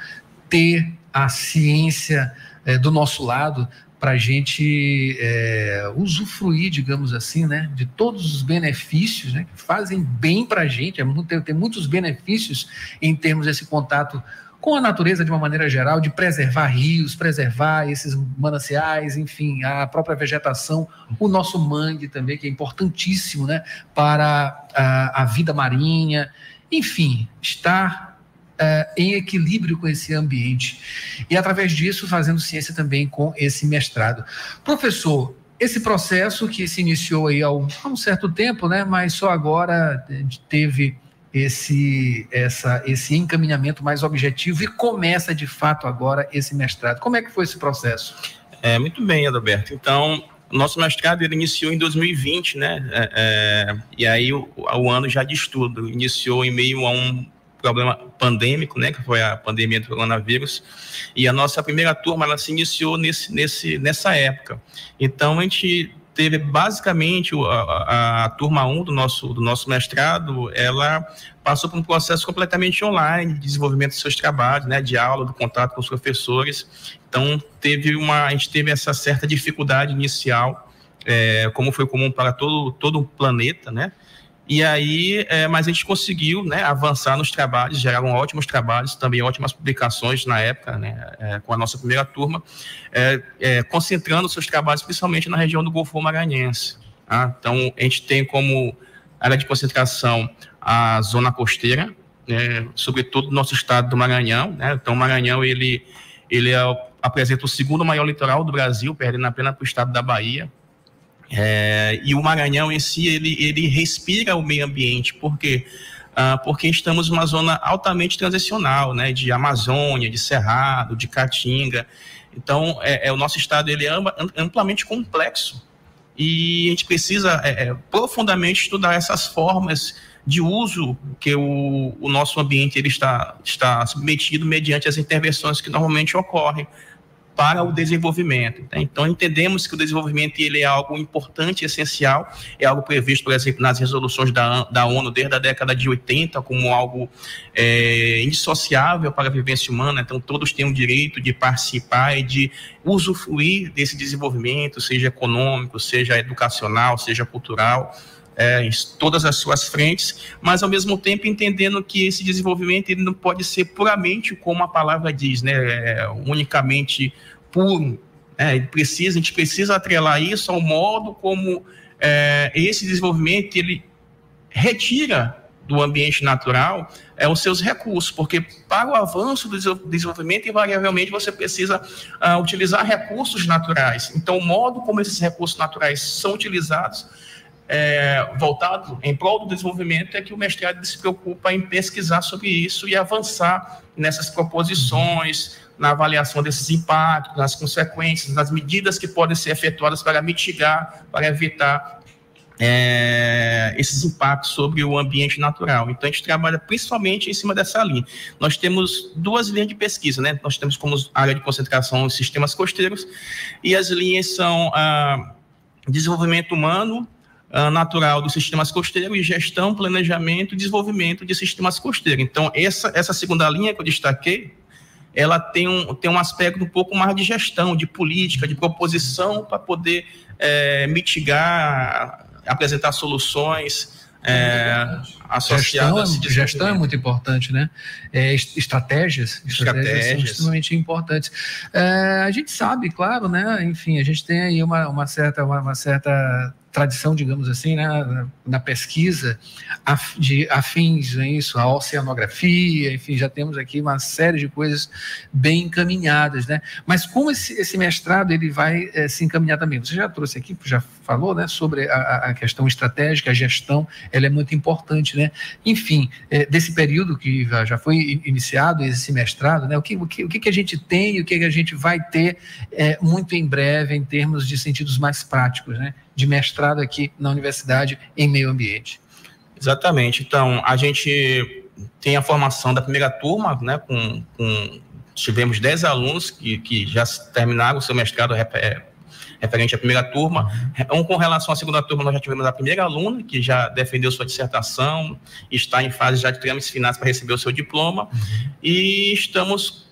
ter a ciência é, do nosso lado para a gente é, usufruir, digamos assim, né, de todos os benefícios né, que fazem bem para a gente. É tem, tem muitos benefícios em termos desse contato com a natureza de uma maneira geral, de preservar rios, preservar esses mananciais, enfim, a própria vegetação, o nosso mangue também, que é importantíssimo né, para a, a vida marinha, enfim, estar uh, em equilíbrio com esse ambiente. E através disso, fazendo ciência também com esse mestrado. Professor, esse processo que se iniciou aí há um, há um certo tempo, né, mas só agora teve esse, essa, esse encaminhamento mais objetivo e começa de fato agora esse mestrado. Como é que foi esse processo? É, muito bem, Adalberto. Então, nosso mestrado ele iniciou em 2020, né? É, é, e aí o, o, ano já de estudo iniciou em meio a um problema pandêmico, né? Que foi a pandemia do coronavírus. E a nossa primeira turma ela se iniciou nesse, nesse, nessa época. Então a gente teve basicamente a, a, a, turma 1 do nosso, do nosso mestrado, ela passou por um processo completamente online de desenvolvimento dos seus trabalhos, né, de aula, do contato com os professores. Então, teve uma, a gente teve essa certa dificuldade inicial, é, como foi comum para todo, todo o planeta, né, e aí, é, mas a gente conseguiu né, avançar nos trabalhos, geraram ótimos trabalhos, também ótimas publicações na época, né, é, com a nossa primeira turma, é, é concentrando seus trabalhos principalmente na região do Golfo Maranhense. Tá? Então, a gente tem como área de concentração a zona costeira, né, sobretudo no nosso estado do Maranhão. Né? Então, o Maranhão ele, ele é, apresenta o segundo maior litoral do Brasil, perdendo apenas para o estado da Bahia. É, e o Maranhão em si, ele, ele respira o meio ambiente, por quê? Ah, porque estamos numa zona altamente transicional, né, de Amazônia, de Cerrado, de Caatinga. Então, é, é o nosso estado ele é amplamente complexo e a gente precisa é, é, profundamente estudar essas formas de uso que o, o nosso ambiente ele está, está submetido mediante as intervenções que normalmente ocorrem para o desenvolvimento. Né? Então, entendemos que o desenvolvimento ele é algo importante, essencial, é algo previsto, por exemplo, nas resoluções da, da ONU desde a década de 80 como algo é, indissociável para a vivência humana. Então, todos têm o direito de participar e de usufruir desse desenvolvimento, seja econômico, seja educacional, seja cultural. É, em todas as suas frentes, mas ao mesmo tempo entendendo que esse desenvolvimento ele não pode ser puramente como a palavra diz, né, é, unicamente puro. É, precisa, a gente precisa atrelar isso ao modo como é, esse desenvolvimento ele retira do ambiente natural é, os seus recursos, porque para o avanço do desenvolvimento, invariavelmente, você precisa uh, utilizar recursos naturais. Então, o modo como esses recursos naturais são utilizados, é, voltado em prol do desenvolvimento, é que o mestrado se preocupa em pesquisar sobre isso e avançar nessas proposições, na avaliação desses impactos, nas consequências, nas medidas que podem ser efetuadas para mitigar, para evitar é, esses impactos sobre o ambiente natural. Então, a gente trabalha principalmente em cima dessa linha. Nós temos duas linhas de pesquisa, né? Nós temos como área de concentração os sistemas costeiros, e as linhas são ah, desenvolvimento humano, natural dos sistemas costeiros e gestão, planejamento e desenvolvimento de sistemas costeiros. Então, essa, essa segunda linha que eu destaquei, ela tem um, tem um aspecto um pouco mais de gestão, de política, de proposição para poder é, mitigar, apresentar soluções é, associadas. Gestão, gestão é muito importante, né? É, estratégias, estratégias, estratégias, são extremamente importantes. É, a gente sabe, claro, né? Enfim, a gente tem aí uma, uma certa, uma, uma certa tradição, digamos assim, né, na pesquisa de afins a isso, a oceanografia, enfim, já temos aqui uma série de coisas bem encaminhadas, né? Mas como esse, esse mestrado ele vai é, se encaminhar também? Você já trouxe aqui, já falou, né, sobre a, a, questão estratégica, a gestão, ela é muito importante, né? Enfim, é, desse período que já foi iniciado esse mestrado, né? O que, o que, o que a gente tem e o que a gente vai ter é, muito em breve em termos de sentidos mais práticos, né? De mestrado aqui na universidade em meio ambiente. Exatamente. Então, a gente tem a formação da primeira turma, né, com, com tivemos 10 alunos que, que já terminaram o seu mestrado é, referente à primeira turma. Um, com relação à segunda turma, nós já tivemos a primeira aluna, que já defendeu sua dissertação, está em fase já de trâmites finais para receber o seu diploma, uhum. e estamos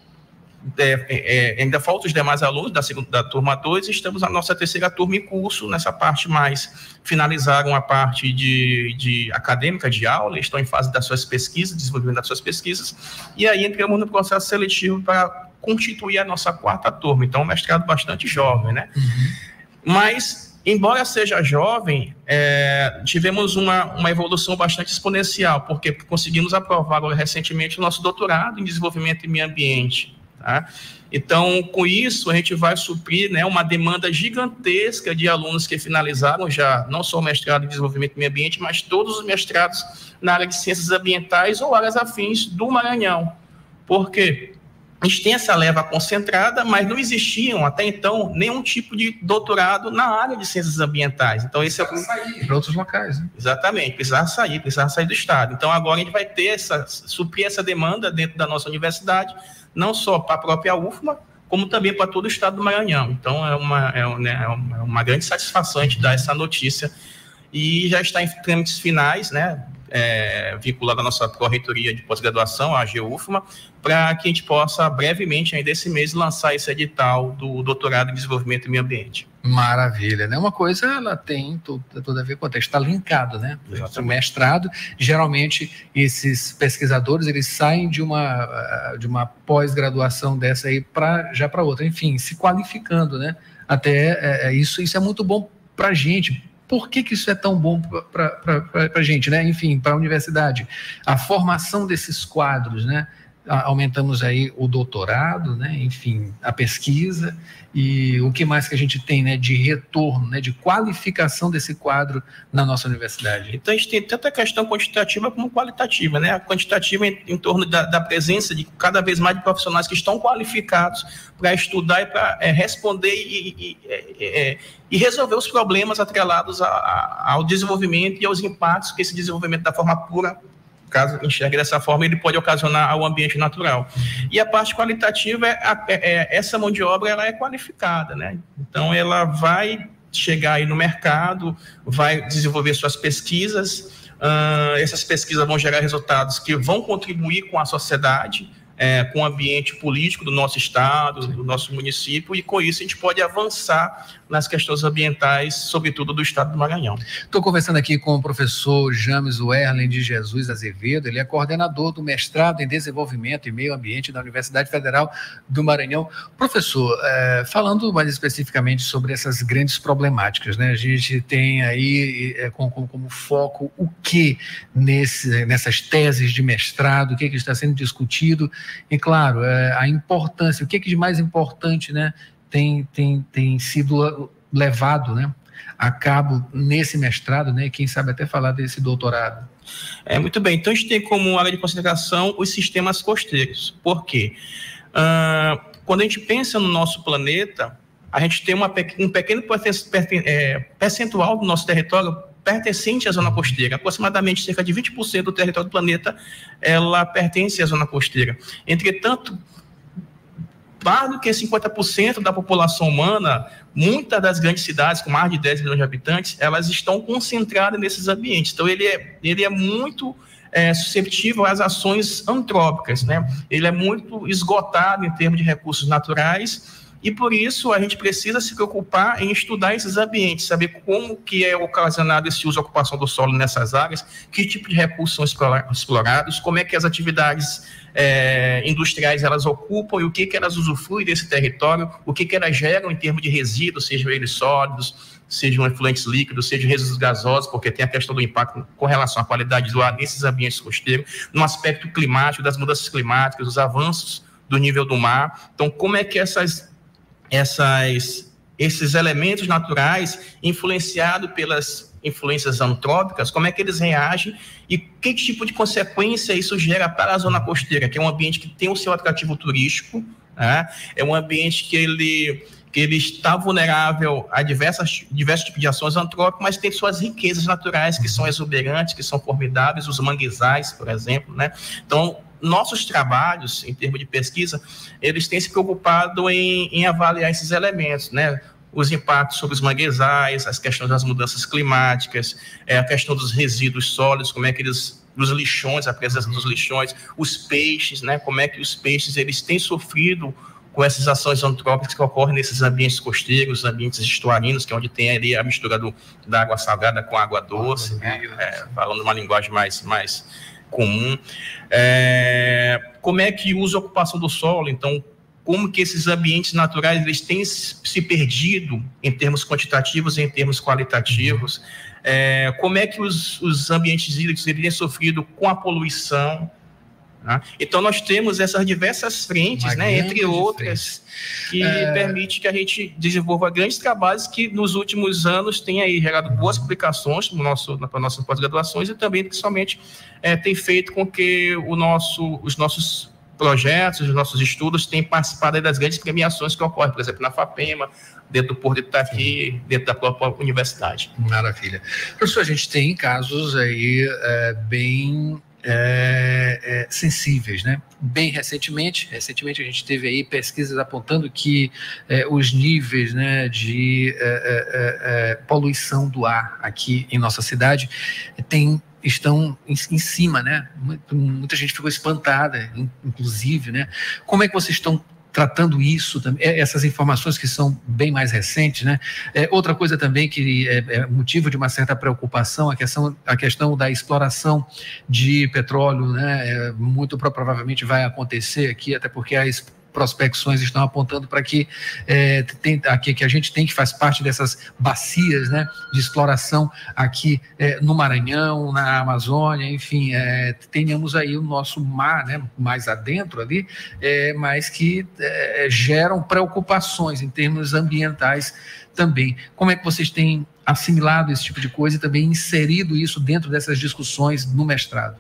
é, é, é, ainda faltam os demais alunos da, segunda, da turma 2 e estamos na nossa terceira turma em curso, nessa parte mais, finalizaram a parte de, de acadêmica de aula, estão em fase das suas pesquisas, desenvolvimento das suas pesquisas, e aí entramos no processo seletivo para constituir a nossa quarta turma, então um mestrado bastante jovem, né? Uhum. Mas, embora seja jovem, é, tivemos uma, uma evolução bastante exponencial, porque conseguimos aprovar recentemente o nosso doutorado em desenvolvimento e meio ambiente, Tá? Então, com isso, a gente vai suprir né, uma demanda gigantesca de alunos que finalizaram já não só o mestrado em desenvolvimento do meio ambiente, mas todos os mestrados na área de ciências ambientais ou áreas afins do Maranhão. Por quê? a gente tem essa leva concentrada, mas não existiam até então nenhum tipo de doutorado na área de ciências ambientais. Então esse é sair para outros locais, né? Exatamente, precisar sair, precisar sair do estado. Então agora a gente vai ter essa suprir essa demanda dentro da nossa universidade, não só para a própria UFMA, como também para todo o estado do Maranhão. Então é uma, é, né, é uma grande satisfação a gente dar essa notícia e já está em trâmites finais, né? É, vinculado à nossa corretoria de pós-graduação, a GUFMA, para que a gente possa brevemente, ainda esse mês, lançar esse edital do doutorado em desenvolvimento e meio ambiente. Maravilha, né? Uma coisa ela tem tudo, tudo a ver com outra, está linkado, né? O mestrado, geralmente esses pesquisadores eles saem de uma de uma pós-graduação dessa aí para já para outra, enfim, se qualificando, né? Até é, é isso isso é muito bom para a gente, por que, que isso é tão bom para a gente, né? Enfim, para a universidade. A formação desses quadros, né? Aumentamos aí o doutorado, né? enfim, a pesquisa e o que mais que a gente tem né? de retorno, né? de qualificação desse quadro na nossa universidade. Então a gente tem tanto a questão quantitativa como qualitativa, né? A quantitativa em, em torno da, da, presença de cada vez mais de profissionais que estão qualificados para estudar e para é, responder e, e, é, e, resolver os problemas atrelados a, a, ao desenvolvimento e aos impactos que esse desenvolvimento da forma pura caso enxergue dessa forma, ele pode ocasionar ao ambiente natural. E a parte qualitativa é, é, é, essa mão de obra ela é qualificada, né? Então ela vai chegar aí no mercado, vai desenvolver suas pesquisas, uh, essas pesquisas vão gerar resultados que vão contribuir com a sociedade, é, com o ambiente político do nosso estado, do nosso município, e com isso a gente pode avançar nas questões ambientais, sobretudo do estado do Maranhão. Estou conversando aqui com o professor James Werlen de Jesus Azevedo, ele é coordenador do mestrado em Desenvolvimento e Meio Ambiente da Universidade Federal do Maranhão. Professor, é, falando mais especificamente sobre essas grandes problemáticas, né? A gente tem aí é, como, como, como, foco o que nesse, nessas teses de mestrado, o que, que está sendo discutido, e claro, é, a importância, o que, que de mais importante, né? Tem, tem, tem sido levado né, a cabo nesse mestrado, né, quem sabe até falar desse doutorado. É, muito bem, então a gente tem como área de consideração os sistemas costeiros. Por quê? Uh, quando a gente pensa no nosso planeta, a gente tem uma, um pequeno é, percentual do nosso território pertencente à zona costeira. Aproximadamente cerca de 20% do território do planeta ela pertence à zona costeira. Entretanto, mais do que 50% da população humana, muitas das grandes cidades com mais de 10 milhões de habitantes, elas estão concentradas nesses ambientes. Então, ele é, ele é muito é, susceptível às ações antrópicas, né? Ele é muito esgotado em termos de recursos naturais e por isso a gente precisa se preocupar em estudar esses ambientes, saber como que é ocasionado esse uso e ocupação do solo nessas áreas, que tipo de recursos são explorados, como é que as atividades é, industriais elas ocupam e o que, que elas usufruem desse território, o que, que elas geram em termos de resíduos, sejam eles sólidos, sejam efluentes líquidos, sejam resíduos gasosos, porque tem a questão do impacto com relação à qualidade do ar nesses ambientes costeiros, no aspecto climático, das mudanças climáticas, os avanços do nível do mar. Então, como é que essas, essas, esses elementos naturais, influenciados pelas influências antrópicas, como é que eles reagem e que tipo de consequência isso gera para a zona costeira, que é um ambiente que tem o seu atrativo turístico, né? é um ambiente que ele que ele está vulnerável a diversas, diversos tipos de ações antrópicas, mas tem suas riquezas naturais que são exuberantes, que são formidáveis, os manguezais, por exemplo, né? Então, nossos trabalhos, em termos de pesquisa, eles têm se preocupado em, em avaliar esses elementos, né? os impactos sobre os manguezais, as questões das mudanças climáticas, é, a questão dos resíduos sólidos, como é que eles os lixões, a presença dos lixões, os peixes, né? Como é que os peixes eles têm sofrido com essas ações antrópicas que ocorrem nesses ambientes costeiros, ambientes estuarinos, que é onde tem ali a mistura do, da água salgada com água doce, né? é, falando uma linguagem mais, mais comum. É, como é que usa a ocupação do solo? Então, como que esses ambientes naturais eles têm se perdido em termos quantitativos e em termos qualitativos, é, como é que os, os ambientes hídricos eles têm sofrido com a poluição, Né? Então, nós temos essas diversas frentes, né, entre outras, que é... permite que a gente desenvolva grandes trabalhos que nos últimos anos têm aí gerado boas publicações no nosso, para nossas pós-graduações e também, principalmente, é, tem feito com que o nosso, os nossos projetos, os nossos estudos têm participado das grandes premiações que ocorrem, por exemplo, na FAPEMA, dentro do Porto de Itaqui, dentro da própria universidade. Maravilha. Professor, a gente tem casos aí é, bem é, é, sensíveis, né? Bem recentemente, recentemente a gente teve aí pesquisas apontando que é, os níveis né, de é, é, é, poluição do ar aqui em nossa cidade tem, estão em, em, cima, né? Muita gente ficou espantada, inclusive, né? Como é que vocês estão tratando isso, é, essas informações que são bem mais recentes, né? É, outra coisa também que é, é, motivo de uma certa preocupação, a questão, a questão da exploração de petróleo, né? É, muito provavelmente vai acontecer aqui, até porque a prospecções estão apontando para que, é, tem, aqui, que a gente tem que faz parte dessas bacias né, de exploração aqui é, no Maranhão, na Amazônia, enfim, é, tenhamos aí o nosso mar né, mais adentro ali, é, mas que é, geram preocupações em termos ambientais também. Como é que vocês têm assimilado esse tipo de coisa e também inserido isso dentro dessas discussões no mestrado?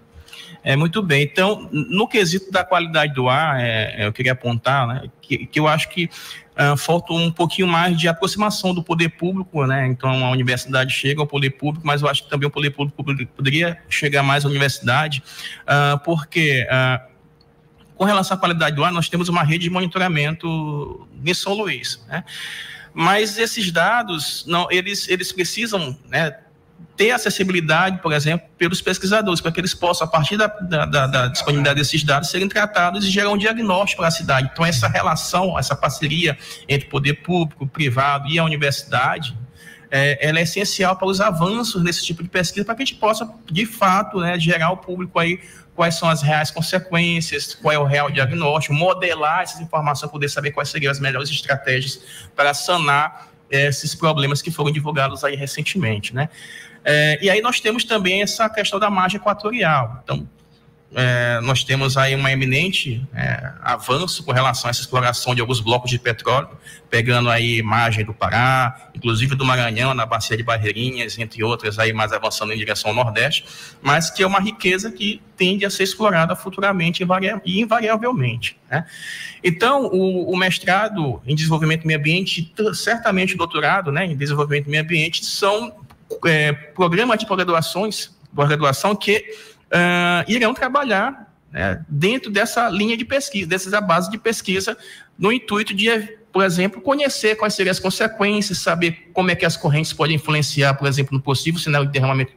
É, muito bem. Então, no quesito da qualidade do ar, é, é eu queria apontar né, que, que eu acho que uh, falta um pouquinho mais de aproximação do poder público, né? Então, a universidade chega ao poder público, mas eu acho que também o poder público poderia chegar mais à universidade, uh, porque uh, com relação à qualidade do ar, nós temos uma rede de monitoramento em São Luís, né? Mas esses dados, não, eles, eles precisam, né, ter acessibilidade, por exemplo, pelos pesquisadores, para que eles possam, a partir da, da, da, disponibilidade desses dados, serem tratados e gerar um diagnóstico para a cidade. Então, essa relação, essa parceria entre poder público, privado e a universidade, é, ela é essencial para os avanços nesse tipo de pesquisa, para que a gente possa, de fato, né, gerar ao público aí quais são as reais consequências, qual é o real diagnóstico, modelar essas informações, poder saber quais seriam as melhores estratégias para sanar esses problemas que foram divulgados aí recentemente, né? É, e aí nós temos também essa questão da margem equatorial. Então, é, nós temos aí um eminente é, avanço com relação a essa exploração de alguns blocos de petróleo, pegando aí margem do Pará, inclusive do Maranhão, na bacia de Barreirinhas, entre outras aí mais avançando em direção ao Nordeste, mas que é uma riqueza que tende a ser explorada futuramente e invariavelmente. Né? Então, o, o, mestrado em desenvolvimento do meio ambiente, certamente o doutorado né, em desenvolvimento do meio ambiente, são é, programas de pós-graduações, pós-graduação que uh, irão trabalhar né, dentro dessa linha de pesquisa, dessa base de pesquisa, no intuito de, por exemplo, conhecer quais seriam as consequências, saber como é que as correntes podem influenciar, por exemplo, no possível cenário de derramamento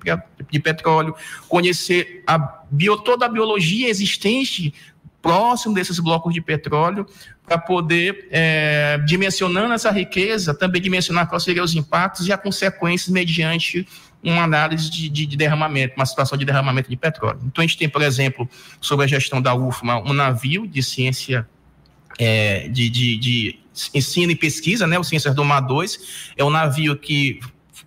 de petróleo, conhecer a bio, toda a biologia existente próximo desses blocos de petróleo, para poder, é, dimensionando essa riqueza, também dimensionar quais seriam os impactos e as consequências mediante uma análise de, de, de, derramamento, uma situação de derramamento de petróleo. Então, a gente tem, por exemplo, sobre a gestão da UFMA, um navio de ciência é, de, de, de, ensino e pesquisa, né, o Ciências do Mar 2, é um navio que,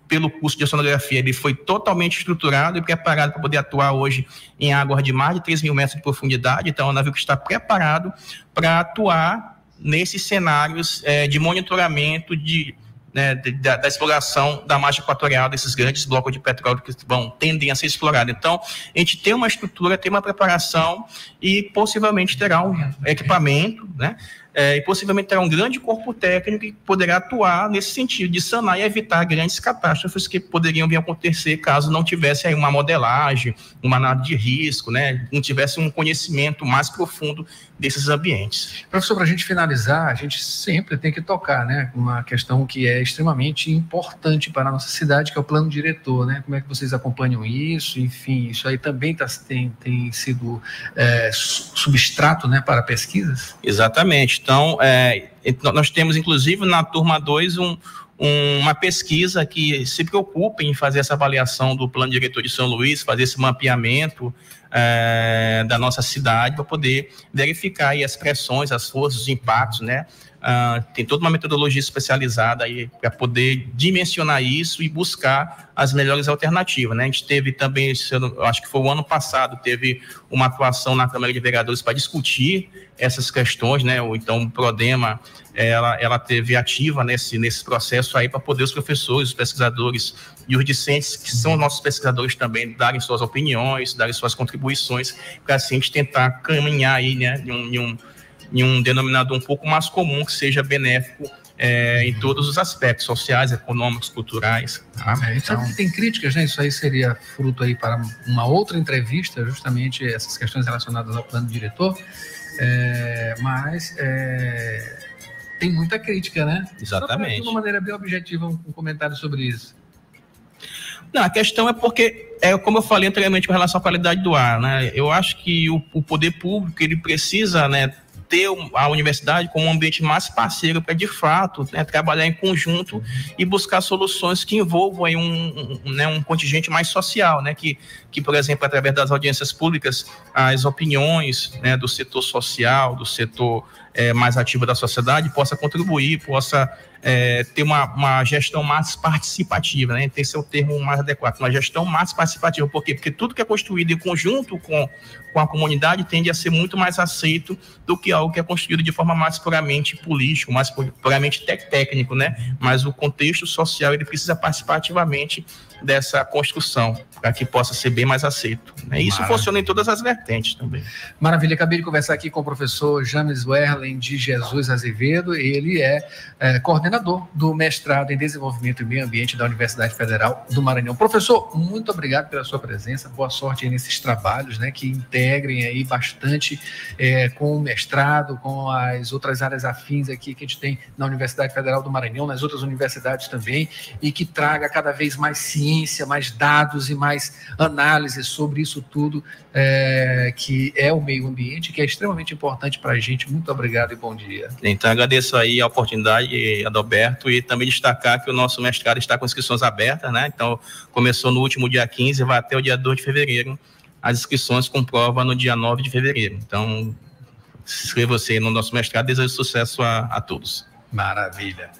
pelo curso de oceanografia, ele foi totalmente estruturado e preparado para poder atuar hoje em águas de mais de 3 mil metros de profundidade, então é um navio que está preparado para atuar nesses cenários é, de monitoramento de né, da, da, exploração da margem equatorial desses grandes blocos de petróleo que vão tendem a ser explorados. Então, a gente tem uma estrutura, tem uma preparação e possivelmente terá um equipamento, né, é, e possivelmente terá um grande corpo técnico que poderá atuar nesse sentido de sanar e evitar grandes catástrofes que poderiam vir a acontecer caso não tivesse aí uma modelagem, uma análise de risco, né, não tivesse um conhecimento mais profundo desses ambientes. Professor, para a gente finalizar, a gente sempre tem que tocar, né, uma questão que é extremamente importante para a nossa cidade, que é o plano diretor, né? Como é que vocês acompanham isso? Enfim, isso aí também tá, tem, tem sido é, substrato, né, para pesquisas? Exatamente. Então, é, nós temos, inclusive, na turma 2, um, um, uma pesquisa que se preocupa em fazer essa avaliação do plano diretor de São Luís, fazer esse mapeamento é, da nossa cidade para poder verificar as pressões, as forças, os impactos, né? Uh, tem toda uma metodologia especializada aí para poder dimensionar isso e buscar as melhores alternativas. Né? A gente teve também, acho que foi o ano passado, teve uma atuação na Câmara de Vereadores para discutir essas questões, né? Ou então o Prodema, ela, ela teve ativa nesse, nesse processo aí para poder os professores, os pesquisadores e os discentes, que são nossos pesquisadores também, darem suas opiniões, darem suas contribuições, para assim a gente tentar caminhar aí, né, em um, em um em um denominador um pouco mais comum que seja benéfico é, em todos os aspectos sociais, econômicos, culturais. Tá? É, então, então, tem críticas, né? Isso aí seria fruto aí para uma outra entrevista, justamente essas questões relacionadas ao plano diretor. É, mas é, tem muita crítica, né? Exatamente. de uma maneira bem objetiva, um, um comentário sobre isso. Não, a questão é porque, é, como eu falei anteriormente com relação à qualidade do ar, né? Eu acho que o, o poder público ele precisa, né, ter a universidade como um ambiente mais parceiro para, de fato, né, trabalhar em conjunto e buscar soluções que envolvam aí um, um, né, um contingente mais social, né, que, que, por exemplo, através das audiências públicas, as opiniões né, do setor social, do setor é, mais ativo da sociedade, possa contribuir, possa é, ter uma, uma, gestão mais participativa, né? Tem que ser o termo mais adequado, uma gestão mais participativa. Por quê? Porque tudo que é construído em conjunto com, com a comunidade tende a ser muito mais aceito do que algo que é construído de forma mais puramente política, mais puramente técnico, né? Mas o contexto social ele precisa participar ativamente dessa construção, para que possa ser bem mais aceito. Né? Isso Maravilha. funciona em todas as vertentes também. Maravilha, acabei de conversar aqui com o professor James Werlen de Jesus Azevedo, ele é, é, coordenador do mestrado em Desenvolvimento e Meio Ambiente da Universidade Federal do Maranhão. Professor, muito obrigado pela sua presença, boa sorte nesses trabalhos, né, que integrem aí bastante é, com o mestrado, com as outras áreas afins aqui que a gente tem na Universidade Federal do Maranhão, nas outras universidades também, e que traga cada vez mais ciência ciência, mais dados e mais análise sobre isso tudo é, que é o meio ambiente, que é extremamente importante para a gente. Muito obrigado e bom dia. Então, agradeço aí a oportunidade, Adalberto, e também destacar que o nosso mestrado está com inscrições abertas, né? Então, começou no último dia 15 vai até o dia 2 de fevereiro. As inscrições com prova no dia 9 de fevereiro. Então, inscreva-se no nosso mestrado. Desejo sucesso a, a todos. Maravilha.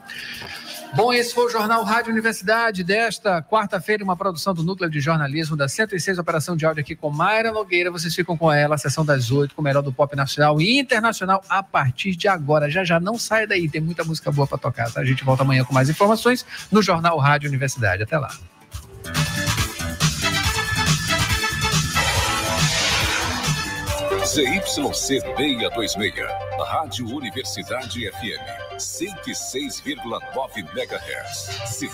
Bom, esse foi o Jornal Rádio Universidade desta quarta-feira, uma produção do Núcleo de Jornalismo da 106 Operação de Áudio aqui com Mayra Nogueira. Vocês ficam com ela, sessão das oito, com o melhor do pop nacional e internacional a partir de agora. Já já não sai daí, tem muita música boa para tocar. Tá? A gente volta amanhã com mais informações no Jornal Rádio Universidade. Até lá. ZYC 626, Rádio Universidade FM, 106,9 MHz.